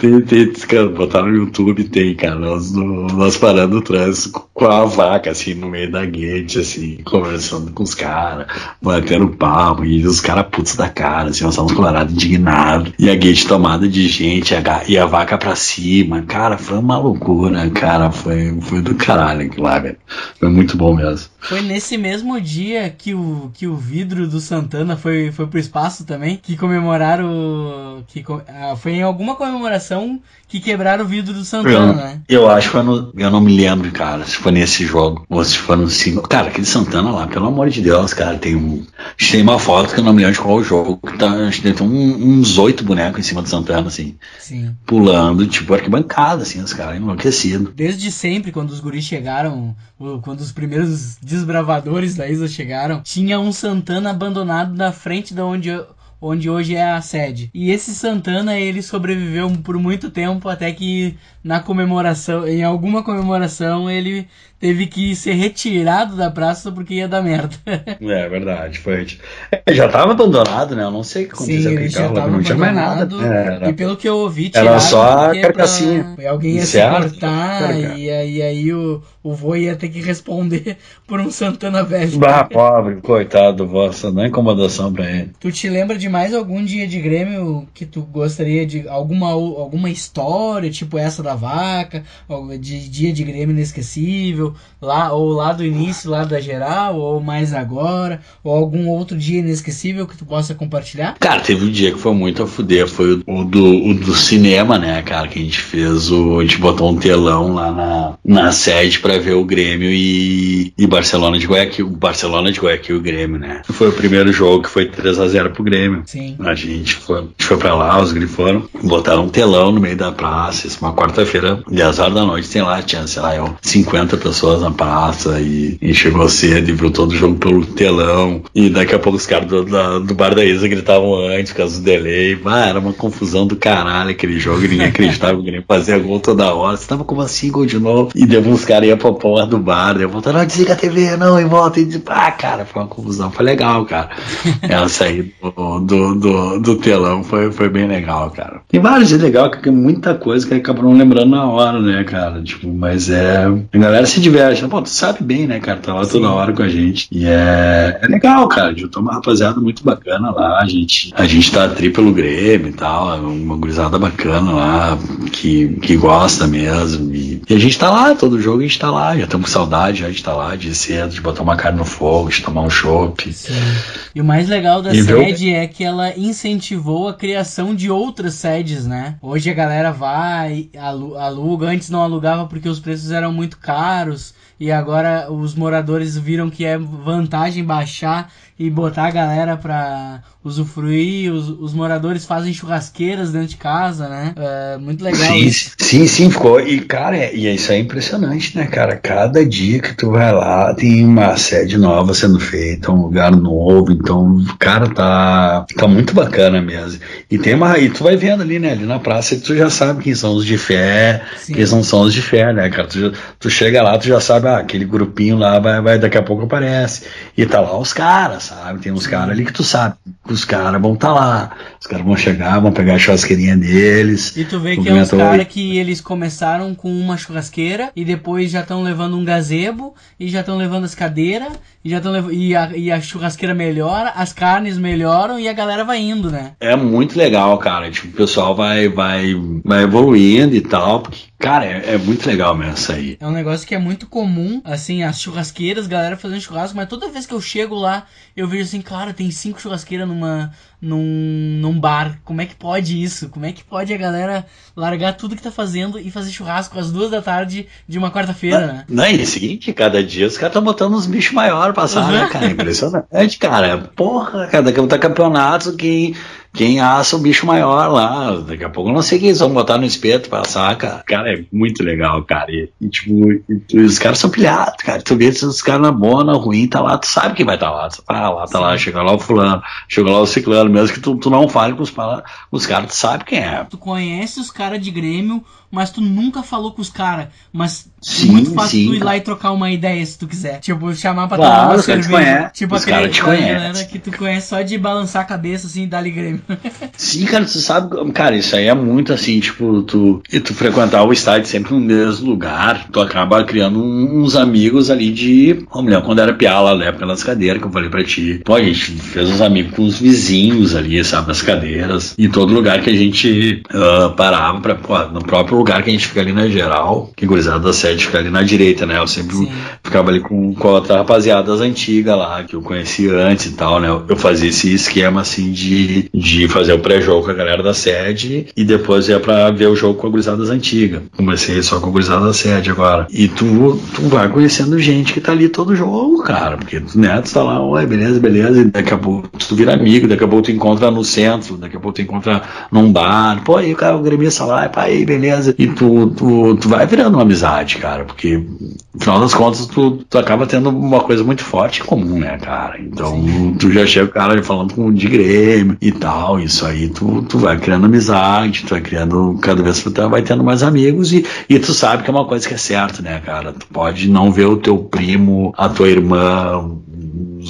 tem, tem, tem, botar no YouTube, tem, cara, nós, nós parando o trânsito com a vaca, assim, no meio da guete, assim, conversando com os caras, batendo papo, e os caras putos da cara, assim, nós estávamos colorados, indignados, e a guete tomada de gente, a, e a vaca pra cima, cara, foi uma loucura, cara, foi, foi do caralho lá, velho, foi muito bom mesmo. Foi nesse mesmo dia que o, que o vidro do Santana foi, foi pro espaço também, que comemoraram. Que, ah, foi em alguma comemoração que quebraram o vidro do Santana, eu, né? Eu acho que foi no, Eu não me lembro, cara, se foi nesse jogo. Ou se foi no cinco. Cara, aquele Santana lá, pelo amor de Deus, cara, tem um. Tem uma foto que eu não me lembro de qual jogo. Que tá, a gente tem um, uns oito bonecos em cima do Santana, assim. Sim. Pulando, tipo, arquibancada, assim, os caras enlouquecidos. Desde sempre, quando os guris chegaram, quando os primeiros desbravadores da Isa chegaram, tinha um Santana abandonado na frente da onde onde hoje é a sede. E esse Santana, ele sobreviveu por muito tempo até que na comemoração, em alguma comemoração, ele teve que ser retirado da praça porque ia dar merda. é verdade, foi. É, já estava abandonado, né? Eu não sei o que aconteceu com aquele carro, não tinha mais nada. Era... E pelo que eu ouvi, era só a carcassinha. Pra... Alguém ia se cortar e, aí, aí o, o vô ia ter que responder por um Santana velho. Bah, pobre, coitado, vossa, não é incomodação pra ele. Tu te lembra de mais algum dia de Grêmio que tu gostaria de alguma, alguma história, tipo essa da vaca, de dia de Grêmio inesquecível, lá ou lá do início, lá da geral, ou mais agora, ou algum outro dia inesquecível que tu possa compartilhar? Cara, teve um dia que foi muito a fuder, foi o do, o do cinema, né, cara, que a gente fez o. A gente botou um telão lá na, na sede pra ver o Grêmio e, e Barcelona de Guayaquil. Barcelona de Guayaquil e o Grêmio, né? Foi o primeiro jogo que foi 3x0 pro Grêmio. Sim. A gente foi, a gente foi pra lá, os griforam, botaram um telão no meio da praça, uma quarta-feira, 10 horas da noite, tem lá, tinha, sei lá, eu, 50 pessoas na praça e, e chegou cedo e viu todo o jogo pelo telão. E daqui a pouco os caras do, da, do bar da Isa gritavam antes, por causa do delay. Ah, era uma confusão do caralho aquele jogo, ninguém acreditava que ninguém fazia gol toda hora. Você tava como assim, gol de novo? E depois uns caras iam pra porra do bar, eu voltando, não, desliga a TV, não, e volta. E ah, cara, foi uma confusão, foi legal, cara. Essa aí do, do, do, do telão foi, foi bem legal, cara. Tem vários dias legal, que tem muita coisa que acabam não lembrando na hora, né, cara? Tipo, mas é. A galera se diverte. Pô, tu sabe bem, né, cara? Tá lá toda hora com a gente. E é, é legal, cara. Juntou uma rapaziada muito bacana lá. A gente, a gente tá tri pelo Grêmio e tal. É uma gurizada bacana lá, que, que gosta mesmo. E E a gente tá lá, todo jogo a gente tá lá, já estamos com saudade, já de estar tá lá, de cedo, de botar uma carne no fogo, de tomar um chopp. E o mais legal da e sede é que ela incentivou a criação de outras sedes, né? Hoje a galera vai, aluga, antes não alugava porque os preços eram muito caros e agora os moradores viram que é vantagem baixar e botar a galera pra usufruir. Os, os moradores fazem churrasqueiras dentro de casa, né? É muito legal. Sim, isso. sim, sim, ficou. E, cara, é, e isso é impressionante, né, cara? Cada dia que tu vai lá, tem uma sede nova sendo feita, um lugar novo. Então, cara, tá, tá muito bacana mesmo. E tem uma. E tu vai vendo ali, né? Ali na praça, tu já sabe quem são os de fé, sim. quem são, são os de fé, né, cara? Tu, tu chega lá, tu já sabe, ah, aquele grupinho lá vai, vai daqui a pouco aparece. E tá lá os caras, sabe? Tem uns caras ali que tu sabe que os caras vão estar tá lá. Os caras vão chegar, vão pegar a churrasqueirinha deles. E tu vê que é uns caras que eles começaram com uma churrasqueira e depois já estão levando um gazebo e já estão levando as cadeiras e já estão e a, e a churrasqueira melhora, as carnes melhoram e a galera vai indo, né? É muito legal, cara. Tipo, o pessoal vai, vai, vai evoluindo e tal, porque Cara, é, é, muito legal mesmo isso aí. É um negócio que é muito comum, assim, as churrasqueiras, galera fazendo churrasco, mas toda vez que eu chego lá, eu vejo assim, cara, tem cinco churrasqueiras numa, num, num bar. Como é que pode isso? Como é que pode a galera largar tudo que tá fazendo e fazer churrasco às duas da tarde de uma quarta-feira, né? Não, é o seguinte, cada dia os caras estão botando uns bichos maiores pra assar, né, cara? Impressionante, cara. Porra, cada tá campeonato que quem assa o bicho maior lá. Daqui a pouco eu não sei quem eles vão botar no espeto pra assar, cara. Cara, é muito legal, cara. E, e tipo, e, os caras são pilhados, cara. Tu vê os caras na boa, na ruim, tá lá, tu sabe quem vai estar tá lá. Tu tá lá, tá Sim. lá, chega lá o fulano, chega lá o ciclano, mesmo que tu, tu não fale com os, os caras, tu sabe quem é. Tu conhece os caras de Grêmio, mas tu nunca falou com os caras. Mas sim, é muito fácil sim, tu ir lá e trocar uma ideia se tu quiser. Tipo, chamar pra claro, tomar uma cerveja. Tipo, os aquele, te galera que tu conhece só de balançar a cabeça assim e dar Grêmio. sim, cara, tu sabe, cara, isso aí é muito assim, tipo, tu, e tu frequentar o estádio sempre no mesmo lugar, tu acaba criando uns amigos ali de. Ô, mulher, quando era piala, né, pelas cadeiras que eu falei pra ti. Pô, a gente fez uns amigos com os vizinhos ali, sabe, nas cadeiras. Em todo lugar que a gente uh, parava, pra, pô, no próprio lugar que a gente fica ali na geral, que gurizada da sede fica ali na direita, né? Eu sempre Sim. ficava ali com, com outra rapaziada das antigas lá, que eu conhecia antes e tal, né? Eu fazia esse esquema assim de, de fazer o pré-jogo com a galera da sede e depois ia pra ver o jogo com a gurizada das antigas. Comecei só com a gurizada da sede agora. E tu, tu vai conhecendo gente que tá ali todo jogo, cara, porque né, tu tá lá, oi, beleza, beleza, e daqui a pouco tu vira amigo, daqui a pouco tu encontra no centro, daqui a pouco tu encontra num bar, pô, aí o cara, o gremista lá, pá, aí, beleza, e tu, tu, tu vai virando uma amizade, cara, porque no final das contas tu, tu acaba tendo uma coisa muito forte em comum, né, cara? Então Sim. tu já chega o cara falando com de Grêmio e tal, isso aí tu, tu vai criando amizade, tu vai criando, cada vez tu vai tendo mais amigos e, e tu sabe que é uma coisa que é certa, né, cara? Tu pode não ver o teu primo, a tua irmã,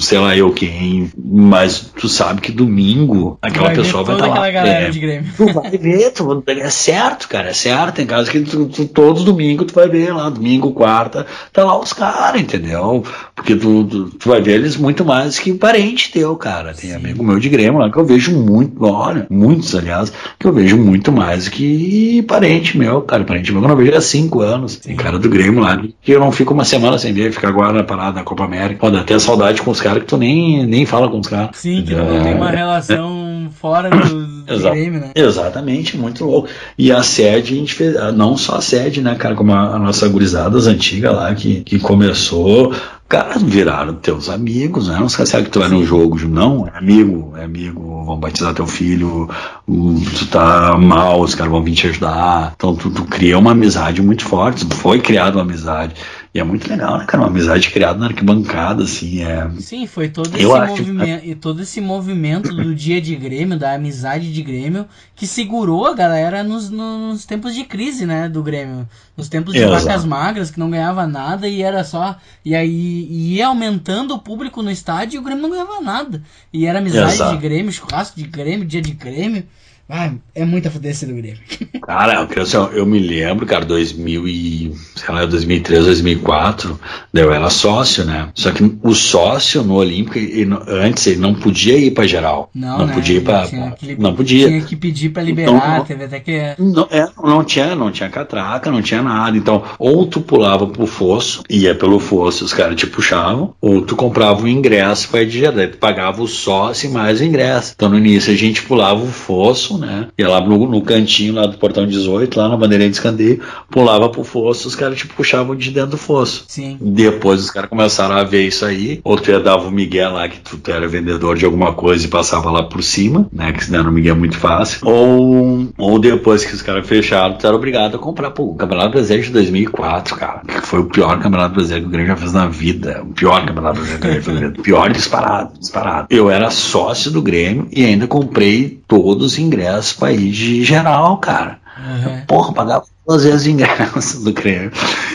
sei lá eu quem, mas tu sabe que domingo aquela vai pessoa vai estar tá lá. É, de Grêmio. Tu vai ver, tu, é certo, cara, é certo. Tem casos que tu, tu, todos domingo tu vai ver lá, domingo, quarta, tá lá os caras, entendeu? Porque tu, tu, tu, vai ver eles muito mais que parente teu, cara. Tem Sim. amigo meu de Grêmio lá que eu vejo muito, olha, muitos, aliás, que eu vejo muito mais que parente meu, cara. Parente meu que eu não vejo há cinco anos. Sim. Tem cara do Grêmio lá que eu não fico uma semana sem ver, fica agora na parada da Copa América. Pode até saudade com os caras que tu nem, nem fala com os caras. Sim, que não tem uma relação fora do, Exa game, né? Exatamente, muito louco. E a sede, a gente fez, não só a sede, né, cara, como a, a nossa gurizada antiga lá, que, que começou, cara, viraram teus amigos, né? Não sabe que tu vai no jogo, não, é amigo, é amigo, vão batizar teu filho, tu tá mal, os caras vão vir te ajudar. Então tu, tu cria uma amizade muito forte, foi criada uma amizade. E é muito legal, né, cara? Uma amizade criada na arquibancada, assim. É... Sim, foi todo esse, movimento, e todo esse movimento do dia de Grêmio, da amizade de Grêmio, que segurou a galera nos, nos tempos de crise, né, do Grêmio. Nos tempos de Exato. vacas magras, que não ganhava nada e era só. E aí ia aumentando o público no estádio e o Grêmio não ganhava nada. E era amizade Exato. de Grêmio, churrasco de Grêmio, dia de Grêmio. Ah, é muita fudência do Grêmio. Cara, eu, eu me lembro, cara, 2000 e, sei lá, 2003, 2004, eu era sócio, né? Só que o sócio no Olímpico, ele, antes, ele não podia ir pra geral. Não, não né? podia ir pra. Que, não podia. Tinha que pedir pra liberar, teve até que. Não, é, não tinha, não tinha catraca, não tinha nada. Então, ou tu pulava pro fosso, ia pelo fosso, os caras te puxavam, ou tu comprava um ingresso pra ir de geral. Tu pagava o sócio e mais o ingresso. Então, no início, a gente pulava o fosso, né? Ia lá no, no cantinho lá do portão 18, lá na bandeirinha de escanteio, pulava pro fosso, os caras te puxavam de dentro do fosso. Sim. Depois os caras começaram a ver isso aí, ou tu ia dava o Miguel lá, que tu, tu, era vendedor de alguma coisa e passava lá por cima, né? Que se deram o Miguel muito fácil. Ou, ou depois que os caras fecharam, tu era obrigado a comprar. Pô, o Campeonato Brasileiro de 2004, cara, que foi o pior Campeonato Brasileiro que o Grêmio já fez na vida. O pior Campeonato Brasileiro que o Grêmio fez na vida. Pior disparado, disparado. Eu era sócio do Grêmio e ainda comprei todos os ingressos pra ir de geral, cara. Uhum. Porra, pagava duas vezes de ingresso do Grêmio.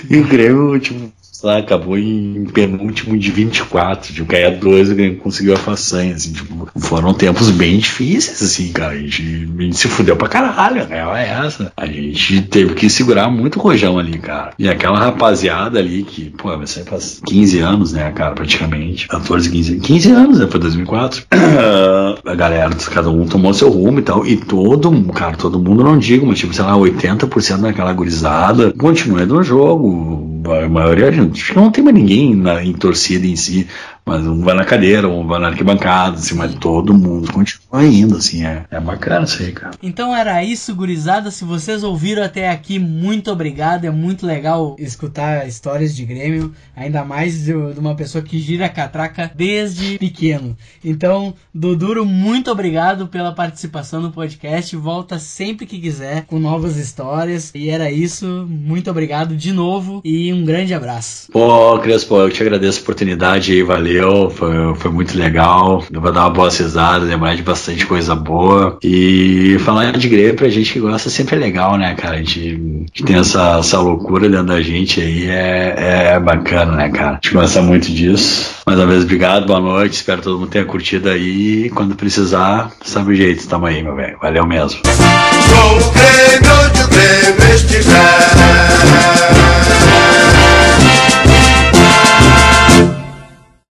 E o Grêmio, tipo, lá, acabou em penúltimo de 24, tipo, caía dois, Grêmio conseguiu a façanha, assim, tipo, foram tempos bem difíceis, assim, cara, a gente, a gente se fudeu pra caralho, a real é essa. A gente teve que segurar muito o rojão ali, cara. E aquela rapaziada ali que, pô, vai ser faz 15 anos, né, cara, praticamente, 14, 15, 15 anos, né, foi 2004. a galera, cada um tomou seu rumo e tal, e todo, cara, todo mundo, não digo, mas tipo, sei lá, 80% daquela gurizada continua no jogo, a maioria, acho que não tem mais ninguém na, em torcida em si, mas um vai na cadeira, um vai na arquibancada, assim, mas todo mundo continua indo, assim, é, é bacana isso aí, cara. Então era isso, gurizada. Se vocês ouviram até aqui, muito obrigado. É muito legal escutar histórias de Grêmio, ainda mais de, uma pessoa que gira a catraca desde pequeno. Então, Doduro, muito obrigado pela participação no podcast. Volta sempre que quiser com novas histórias. E era isso. Muito obrigado de novo e um grande abraço. Pô, Crespo, eu te agradeço a oportunidade aí, valeu valeu, foi, foi muito legal. Pra dar uma boa risada, lembrar de bastante coisa boa. E falar de Grêmio pra gente que gosta sempre é legal, né, cara? A gente, gente tem essa, essa loucura dentro da gente aí, é, é bacana, né, cara? A gente gosta muito disso. Mais uma vez, obrigado, boa noite. Espero que todo mundo tenha curtido aí. Quando precisar, sabe o jeito, tamo aí, meu velho. Valeu mesmo. Sou o Grêmio Grêmio estiver.